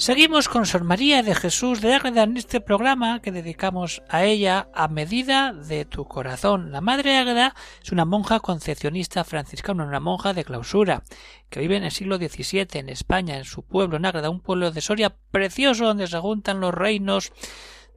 Seguimos con Sor María de Jesús de Ágreda en este programa que dedicamos a ella a medida de tu corazón. La Madre Ágreda es una monja concepcionista franciscana, una monja de clausura, que vive en el siglo XVII en España, en su pueblo, en Ágreda, un pueblo de Soria precioso donde se juntan los reinos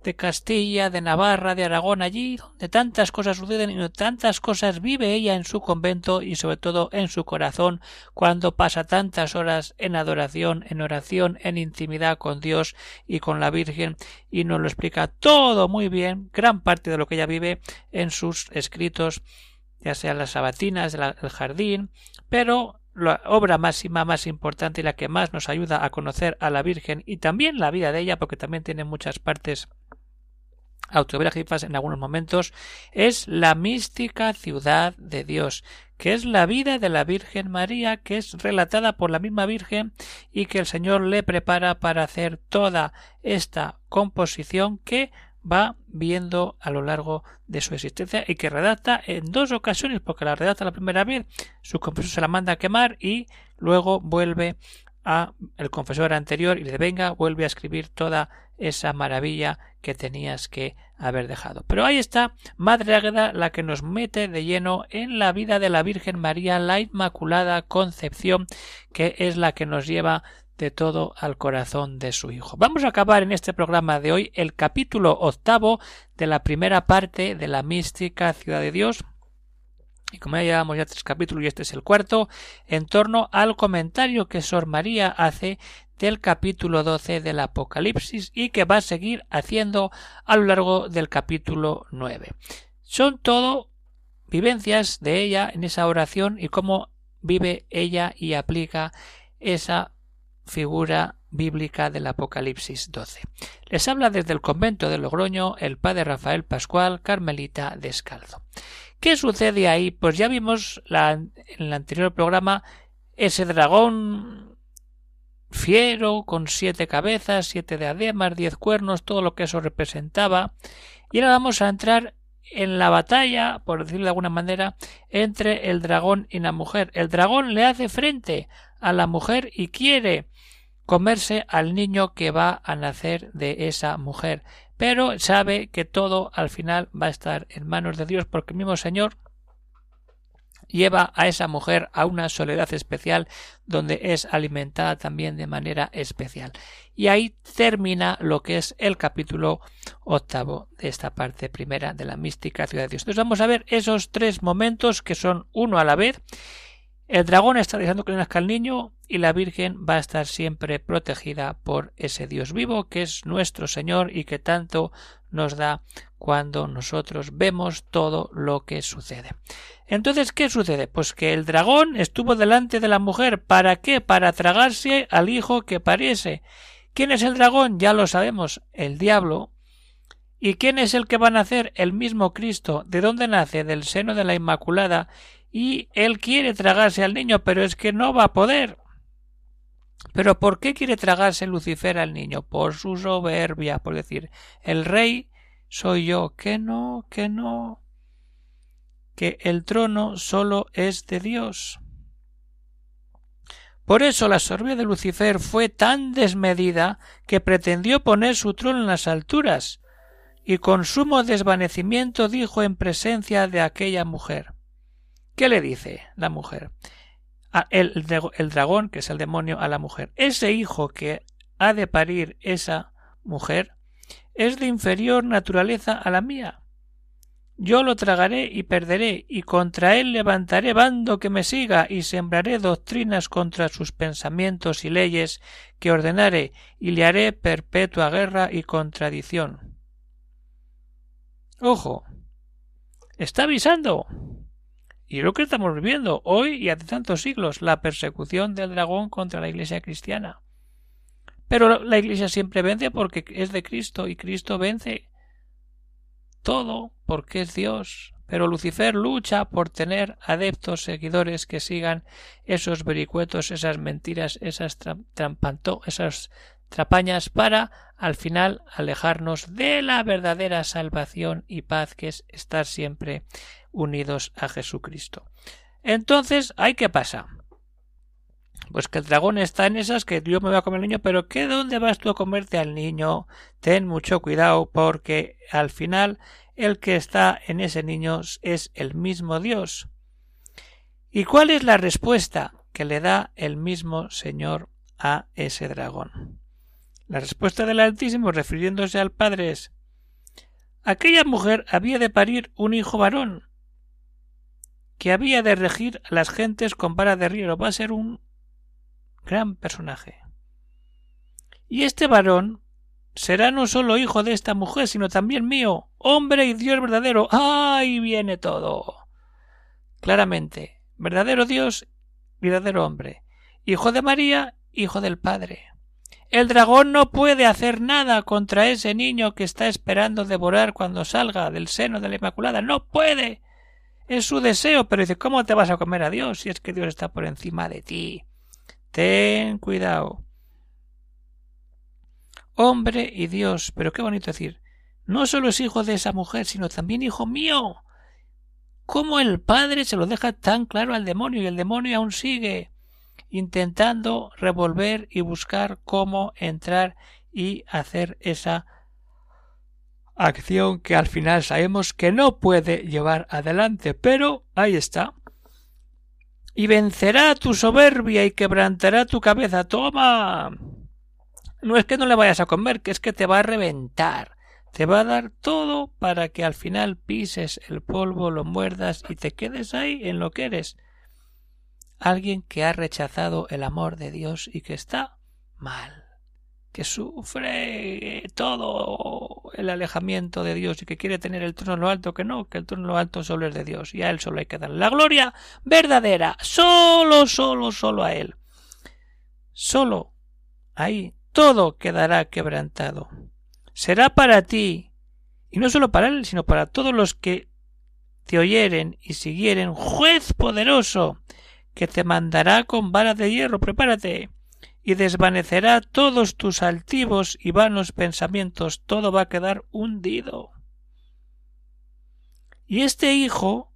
de Castilla, de Navarra, de Aragón, allí donde tantas cosas suceden y tantas cosas vive ella en su convento y sobre todo en su corazón cuando pasa tantas horas en adoración, en oración, en intimidad con Dios y con la Virgen y nos lo explica todo muy bien, gran parte de lo que ella vive en sus escritos, ya sea las sabatinas del jardín, pero la obra máxima más importante y la que más nos ayuda a conocer a la Virgen y también la vida de ella, porque también tiene muchas partes autobiográficas en algunos momentos, es la mística ciudad de Dios, que es la vida de la Virgen María, que es relatada por la misma Virgen y que el Señor le prepara para hacer toda esta composición que va viendo a lo largo de su existencia y que redacta en dos ocasiones, porque la redacta la primera vez, su composición se la manda a quemar y luego vuelve el confesor anterior y le venga, vuelve a escribir toda esa maravilla que tenías que haber dejado. Pero ahí está Madre Águeda la que nos mete de lleno en la vida de la Virgen María, la Inmaculada Concepción, que es la que nos lleva de todo al corazón de su Hijo. Vamos a acabar en este programa de hoy el capítulo octavo de la primera parte de la mística ciudad de Dios, y como ya llevamos ya tres capítulos y este es el cuarto, en torno al comentario que Sor María hace del capítulo 12 del Apocalipsis y que va a seguir haciendo a lo largo del capítulo 9. Son todo vivencias de ella en esa oración y cómo vive ella y aplica esa figura bíblica del Apocalipsis 12. Les habla desde el convento de Logroño el padre Rafael Pascual, Carmelita Descalzo. ¿Qué sucede ahí? Pues ya vimos en el anterior programa ese dragón fiero con siete cabezas, siete diademas, diez cuernos, todo lo que eso representaba. Y ahora vamos a entrar en la batalla, por decirlo de alguna manera, entre el dragón y la mujer. El dragón le hace frente a la mujer y quiere comerse al niño que va a nacer de esa mujer pero sabe que todo al final va a estar en manos de Dios porque el mismo Señor lleva a esa mujer a una soledad especial donde es alimentada también de manera especial. Y ahí termina lo que es el capítulo octavo de esta parte primera de la mística ciudad de Dios. Entonces vamos a ver esos tres momentos que son uno a la vez el dragón está que nazca el niño y la Virgen va a estar siempre protegida por ese Dios vivo que es nuestro Señor y que tanto nos da cuando nosotros vemos todo lo que sucede. Entonces, ¿qué sucede? Pues que el dragón estuvo delante de la mujer. ¿Para qué? Para tragarse al hijo que pariese. ¿Quién es el dragón? Ya lo sabemos, el diablo. ¿Y quién es el que va a nacer? El mismo Cristo. ¿De dónde nace? Del seno de la Inmaculada y él quiere tragarse al niño, pero es que no va a poder. Pero ¿por qué quiere tragarse Lucifer al niño? Por su soberbia, por decir, el rey soy yo, que no, que no, que el trono solo es de Dios. Por eso la soberbia de Lucifer fue tan desmedida que pretendió poner su trono en las alturas, y con sumo desvanecimiento dijo en presencia de aquella mujer ¿Qué le dice la mujer? el, el dragón, que es el demonio, a la mujer. Ese hijo que ha de parir esa mujer es de inferior naturaleza a la mía. Yo lo tragaré y perderé, y contra él levantaré bando que me siga, y sembraré doctrinas contra sus pensamientos y leyes que ordenaré, y le haré perpetua guerra y contradicción. Ojo. Está avisando. Y lo que estamos viviendo hoy y hace tantos siglos, la persecución del dragón contra la Iglesia cristiana. Pero la Iglesia siempre vence porque es de Cristo y Cristo vence todo porque es Dios. pero Lucifer lucha por tener adeptos seguidores que sigan esos vericuetos, esas mentiras, esas trampanto, esas trapañas para al final alejarnos de la verdadera salvación y paz que es estar siempre unidos a Jesucristo. Entonces, ¿hay qué pasa? Pues que el dragón está en esas que yo me voy a comer al niño, pero ¿qué dónde vas tú a comerte al niño? Ten mucho cuidado porque al final el que está en ese niño es el mismo Dios. ¿Y cuál es la respuesta que le da el mismo Señor a ese dragón? La respuesta del Altísimo, refiriéndose al Padre, es aquella mujer había de parir un hijo varón, que había de regir a las gentes con vara de río. Va a ser un gran personaje. Y este varón será no solo hijo de esta mujer, sino también mío, hombre y Dios verdadero. ¡Ahí viene todo! Claramente, verdadero Dios, verdadero hombre, hijo de María, hijo del Padre. El dragón no puede hacer nada contra ese niño que está esperando devorar cuando salga del seno de la Inmaculada. No puede. Es su deseo, pero dice ¿Cómo te vas a comer a Dios si es que Dios está por encima de ti? Ten cuidado. Hombre y Dios, pero qué bonito decir. No solo es hijo de esa mujer, sino también hijo mío. ¿Cómo el padre se lo deja tan claro al demonio y el demonio aún sigue intentando revolver y buscar cómo entrar y hacer esa acción que al final sabemos que no puede llevar adelante, pero ahí está y vencerá tu soberbia y quebrantará tu cabeza. Toma. No es que no le vayas a comer, que es que te va a reventar. Te va a dar todo para que al final pises el polvo, lo muerdas y te quedes ahí en lo que eres. Alguien que ha rechazado el amor de Dios y que está mal que sufre todo el alejamiento de Dios y que quiere tener el trono en lo alto, que no, que el trono en lo alto solo es de Dios y a Él solo hay que dar la gloria verdadera, solo, solo, solo a Él. Solo ahí todo quedará quebrantado. Será para ti, y no solo para Él, sino para todos los que te oyeren y siguieren, juez poderoso, que te mandará con vara de hierro. Prepárate y desvanecerá todos tus altivos y vanos pensamientos, todo va a quedar hundido. Y este hijo,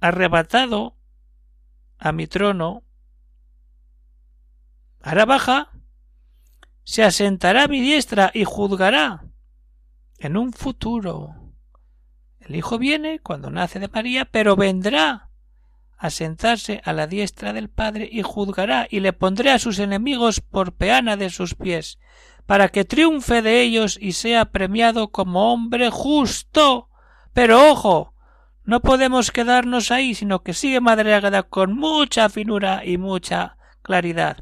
arrebatado a mi trono, hará baja, se asentará a mi diestra y juzgará en un futuro. El hijo viene cuando nace de María, pero vendrá a sentarse a la diestra del Padre y juzgará y le pondré a sus enemigos por peana de sus pies, para que triunfe de ellos y sea premiado como hombre justo. Pero ojo, no podemos quedarnos ahí, sino que sigue Madre Ágada con mucha finura y mucha claridad.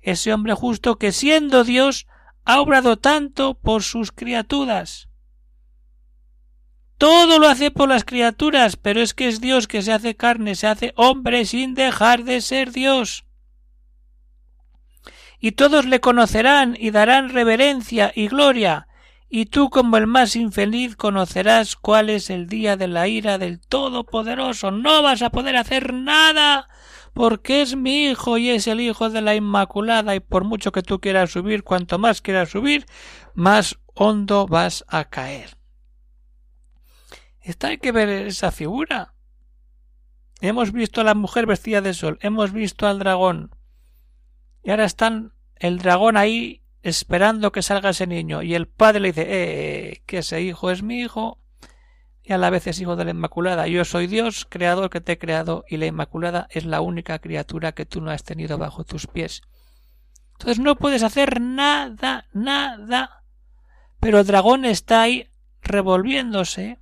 Ese hombre justo que siendo Dios ha obrado tanto por sus criaturas. Todo lo hace por las criaturas, pero es que es Dios que se hace carne, se hace hombre sin dejar de ser Dios. Y todos le conocerán y darán reverencia y gloria, y tú como el más infeliz conocerás cuál es el día de la ira del Todopoderoso. No vas a poder hacer nada, porque es mi hijo y es el hijo de la Inmaculada, y por mucho que tú quieras subir, cuanto más quieras subir, más hondo vas a caer. Está hay que ver esa figura. Hemos visto a la mujer vestida de sol, hemos visto al dragón. Y ahora están el dragón ahí esperando que salga ese niño. Y el padre le dice, eh, que ese hijo es mi hijo y a la vez es hijo de la Inmaculada. Yo soy Dios, creador que te he creado, y la Inmaculada es la única criatura que tú no has tenido bajo tus pies. Entonces no puedes hacer nada, nada. Pero el dragón está ahí revolviéndose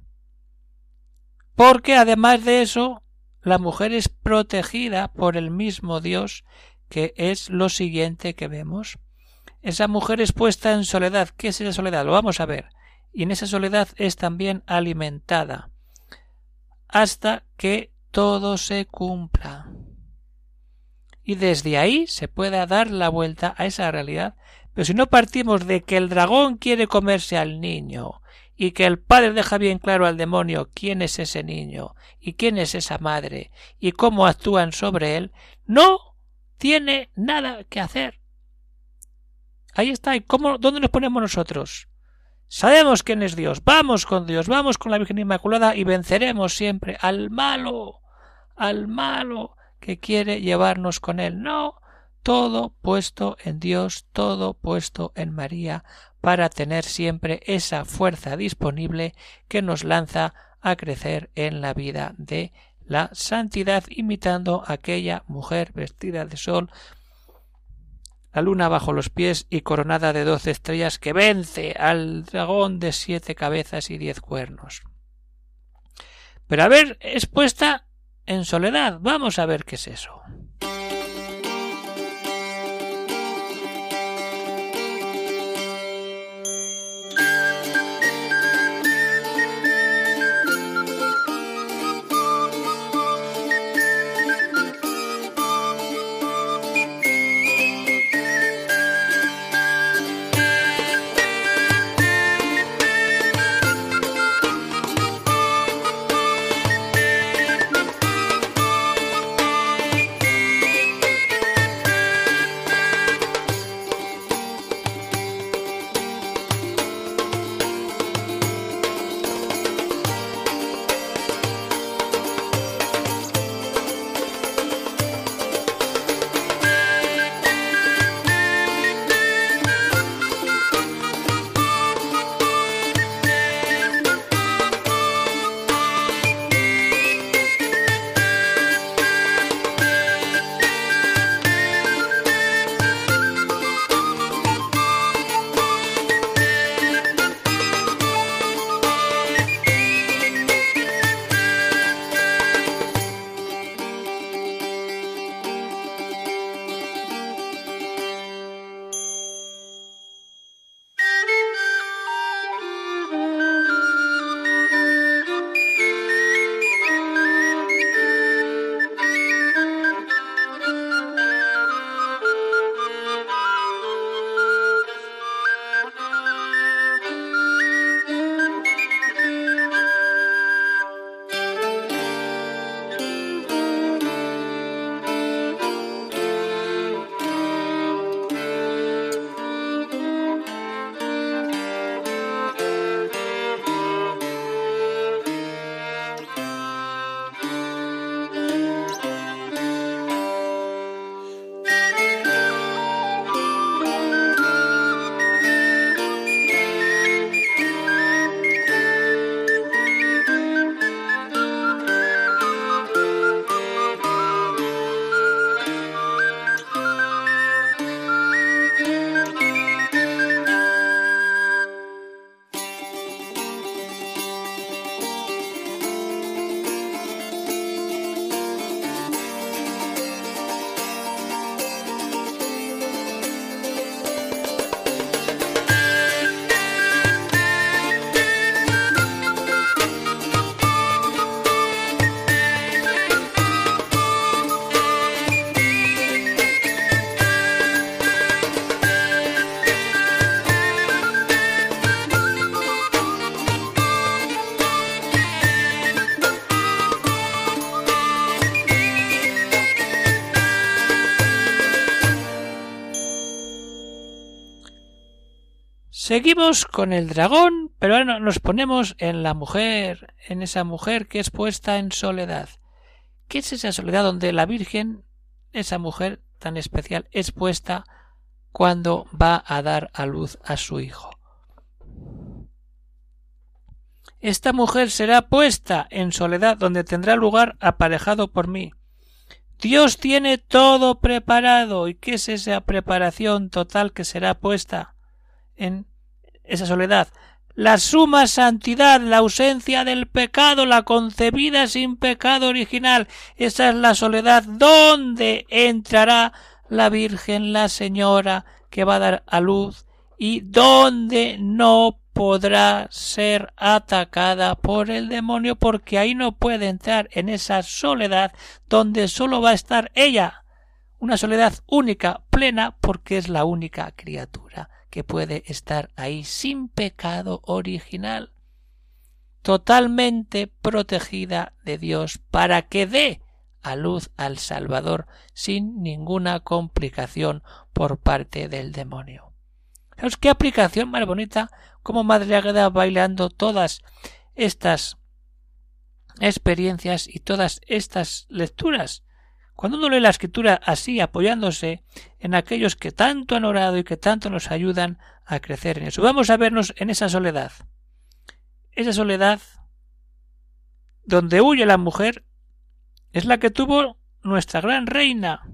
porque además de eso, la mujer es protegida por el mismo Dios, que es lo siguiente que vemos. Esa mujer es puesta en soledad. ¿Qué es esa soledad? Lo vamos a ver. Y en esa soledad es también alimentada hasta que todo se cumpla. Y desde ahí se pueda dar la vuelta a esa realidad. Pero si no partimos de que el dragón quiere comerse al niño y que el padre deja bien claro al demonio quién es ese niño y quién es esa madre y cómo actúan sobre él, no tiene nada que hacer. Ahí está. ¿Y cómo, dónde nos ponemos nosotros? Sabemos quién es Dios. Vamos con Dios, vamos con la Virgen Inmaculada y venceremos siempre al malo, al malo que quiere llevarnos con él. No, todo puesto en Dios, todo puesto en María, para tener siempre esa fuerza disponible que nos lanza a crecer en la vida de la santidad, imitando a aquella mujer vestida de sol, la luna bajo los pies y coronada de doce estrellas que vence al dragón de siete cabezas y diez cuernos. Pero a ver, es puesta en soledad. Vamos a ver qué es eso. Seguimos con el dragón, pero ahora nos ponemos en la mujer, en esa mujer que es puesta en soledad. ¿Qué es esa soledad donde la Virgen, esa mujer tan especial, es puesta cuando va a dar a luz a su hijo? Esta mujer será puesta en soledad donde tendrá lugar aparejado por mí. Dios tiene todo preparado. ¿Y qué es esa preparación total que será puesta en esa soledad, la suma santidad, la ausencia del pecado, la concebida sin pecado original, esa es la soledad. Donde entrará la Virgen, la Señora, que va a dar a luz, y donde no podrá ser atacada por el demonio, porque ahí no puede entrar en esa soledad donde solo va a estar ella, una soledad única, plena, porque es la única criatura que puede estar ahí sin pecado original. totalmente protegida de Dios para que dé a luz al Salvador sin ninguna complicación por parte del demonio. ¿Sabes qué aplicación más bonita? Como Madre Águeda bailando todas estas experiencias y todas estas lecturas. Cuando uno lee la escritura así, apoyándose en aquellos que tanto han orado y que tanto nos ayudan a crecer en eso. Vamos a vernos en esa soledad. Esa soledad donde huye la mujer es la que tuvo nuestra gran reina.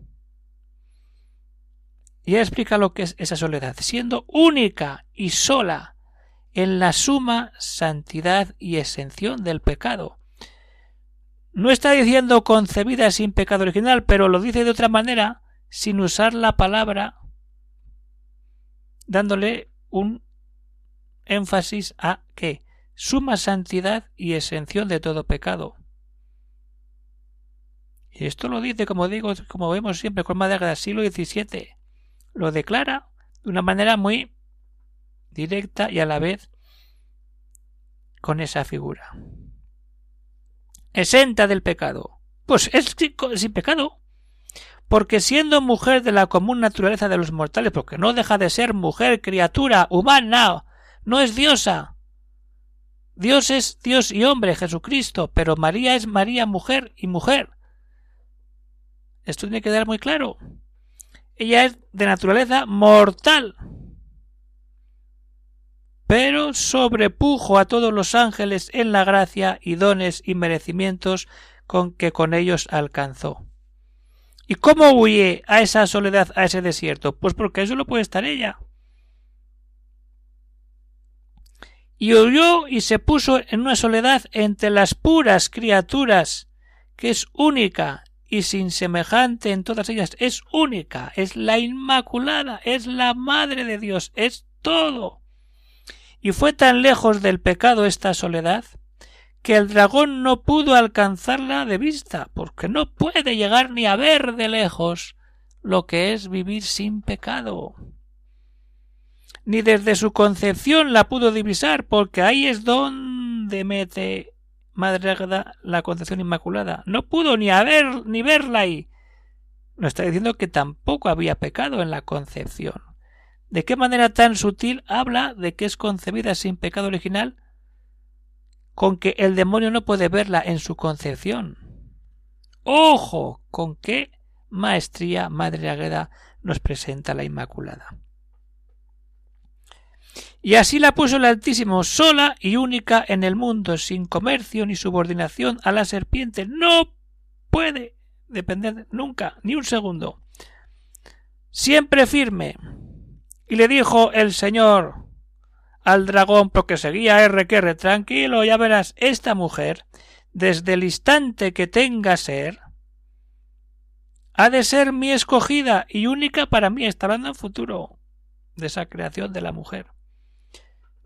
Y ella explica lo que es esa soledad, siendo única y sola en la suma santidad y exención del pecado. No está diciendo concebida sin pecado original, pero lo dice de otra manera, sin usar la palabra, dándole un énfasis a que suma santidad y exención de todo pecado. Y esto lo dice, como digo, como vemos siempre con madera del siglo XVII. Lo declara de una manera muy directa y a la vez con esa figura. Exenta del pecado. Pues es sin pecado. Porque siendo mujer de la común naturaleza de los mortales, porque no deja de ser mujer, criatura, humana, no es diosa. Dios es Dios y hombre, Jesucristo, pero María es María mujer y mujer. Esto tiene que quedar muy claro. Ella es de naturaleza mortal. Pero sobrepujo a todos los ángeles en la gracia y dones y merecimientos con que con ellos alcanzó. ¿Y cómo huye a esa soledad, a ese desierto? Pues porque eso lo puede estar ella. Y huyó y se puso en una soledad entre las puras criaturas, que es única y sin semejante en todas ellas, es única, es la Inmaculada, es la Madre de Dios, es todo. Y fue tan lejos del pecado esta soledad, que el dragón no pudo alcanzarla de vista, porque no puede llegar ni a ver de lejos lo que es vivir sin pecado. Ni desde su concepción la pudo divisar, porque ahí es donde mete Madre la Concepción Inmaculada. No pudo ni haber ni verla ahí. Nos está diciendo que tampoco había pecado en la concepción. ¿De qué manera tan sutil habla de que es concebida sin pecado original? Con que el demonio no puede verla en su concepción. ¡Ojo! con qué maestría Madre Agueda nos presenta la Inmaculada. Y así la puso el Altísimo sola y única en el mundo, sin comercio ni subordinación a la serpiente. No puede depender nunca, ni un segundo. Siempre firme. Y le dijo el Señor al dragón, porque seguía R que R, tranquilo, ya verás, esta mujer, desde el instante que tenga ser, ha de ser mi escogida y única para mí, está hablando en futuro de esa creación de la mujer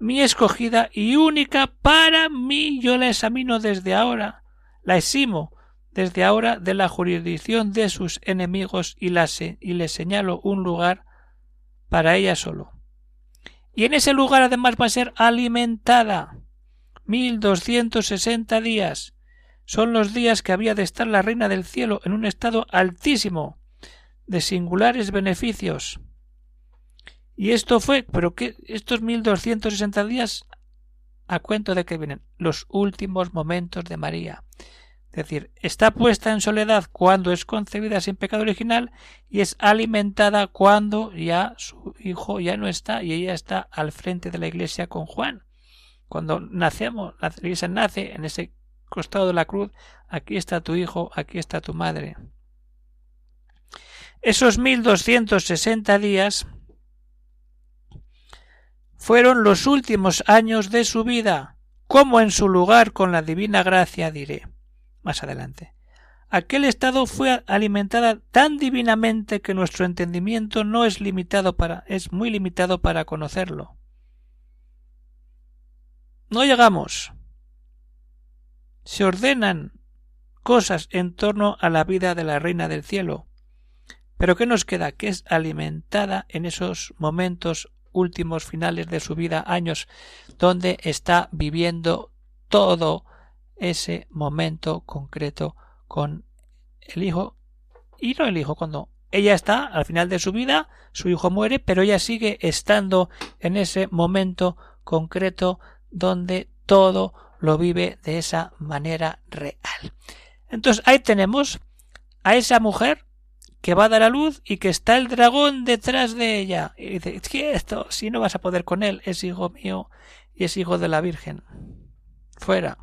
mi escogida y única para mí. Yo la examino desde ahora, la eximo desde ahora de la jurisdicción de sus enemigos y le señalo un lugar para ella solo. Y en ese lugar además va a ser alimentada. Mil doscientos sesenta días son los días que había de estar la reina del cielo en un estado altísimo de singulares beneficios y esto fue, pero que estos 1260 días a cuento de que vienen los últimos momentos de María. Es decir, está puesta en soledad cuando es concebida sin pecado original y es alimentada cuando ya su hijo ya no está y ella está al frente de la iglesia con Juan. Cuando nacemos, la iglesia nace en ese costado de la cruz, aquí está tu hijo, aquí está tu madre. Esos 1260 días fueron los últimos años de su vida, como en su lugar con la divina gracia diré más adelante. Aquel estado fue alimentada tan divinamente que nuestro entendimiento no es limitado para es muy limitado para conocerlo. No llegamos. Se ordenan cosas en torno a la vida de la Reina del Cielo. Pero ¿qué nos queda? Que es alimentada en esos momentos últimos finales de su vida, años, donde está viviendo todo ese momento concreto con el hijo y no el hijo cuando ella está al final de su vida, su hijo muere, pero ella sigue estando en ese momento concreto donde todo lo vive de esa manera real. Entonces ahí tenemos a esa mujer que va a dar a luz y que está el dragón detrás de ella. Y dice, ¿qué esto? Si no vas a poder con él, es hijo mío y es hijo de la Virgen. Fuera.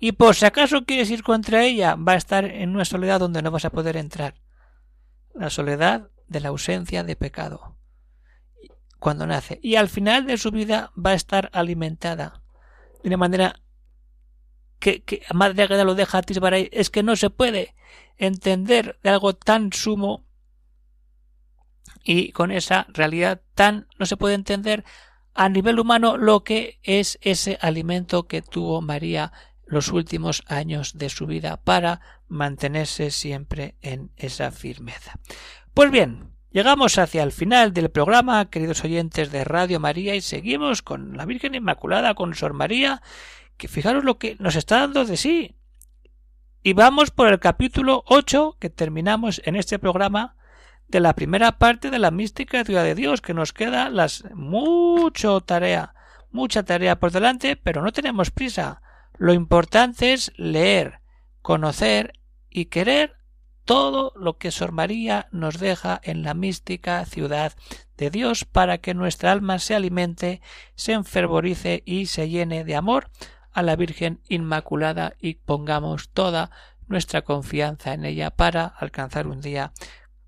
Y por si acaso quieres ir contra ella, va a estar en una soledad donde no vas a poder entrar. La soledad de la ausencia de pecado. Cuando nace. Y al final de su vida va a estar alimentada. De una manera que, que Madre Agueda lo deja atisbar ahí. Es que no se puede entender de algo tan sumo y con esa realidad tan no se puede entender a nivel humano lo que es ese alimento que tuvo María los últimos años de su vida para mantenerse siempre en esa firmeza. Pues bien, llegamos hacia el final del programa, queridos oyentes de Radio María, y seguimos con la Virgen Inmaculada, con Sor María, que fijaros lo que nos está dando de sí. Y vamos por el capítulo 8 que terminamos en este programa de la primera parte de la mística ciudad de Dios, que nos queda las mucho tarea, mucha tarea por delante, pero no tenemos prisa. Lo importante es leer, conocer y querer todo lo que Sor María nos deja en la mística ciudad de Dios para que nuestra alma se alimente, se enfervorice y se llene de amor a la Virgen Inmaculada y pongamos toda nuestra confianza en ella para alcanzar un día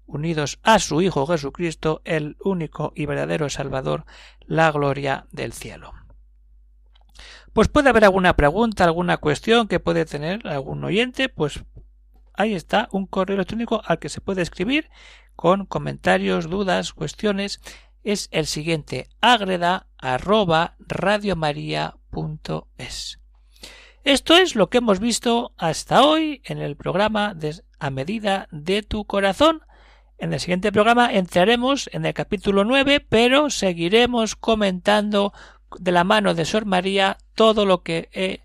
unidos a su Hijo Jesucristo, el único y verdadero Salvador, la gloria del cielo. Pues puede haber alguna pregunta, alguna cuestión que puede tener algún oyente, pues ahí está un correo electrónico al que se puede escribir con comentarios, dudas, cuestiones. Es el siguiente agreda arroba radiomaria.es. Esto es lo que hemos visto hasta hoy en el programa de A medida de tu corazón. En el siguiente programa entraremos en el capítulo 9, pero seguiremos comentando de la mano de Sor María todo lo que eh,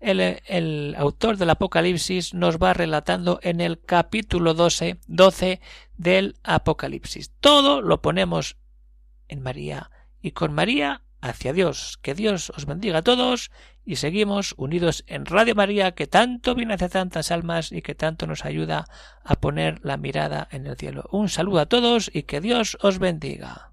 el, el, autor del Apocalipsis nos va relatando en el capítulo 12, 12 del Apocalipsis. Todo lo ponemos en María y con María hacia Dios. Que Dios os bendiga a todos y seguimos unidos en Radio María que tanto viene hacia tantas almas y que tanto nos ayuda a poner la mirada en el cielo. Un saludo a todos y que Dios os bendiga.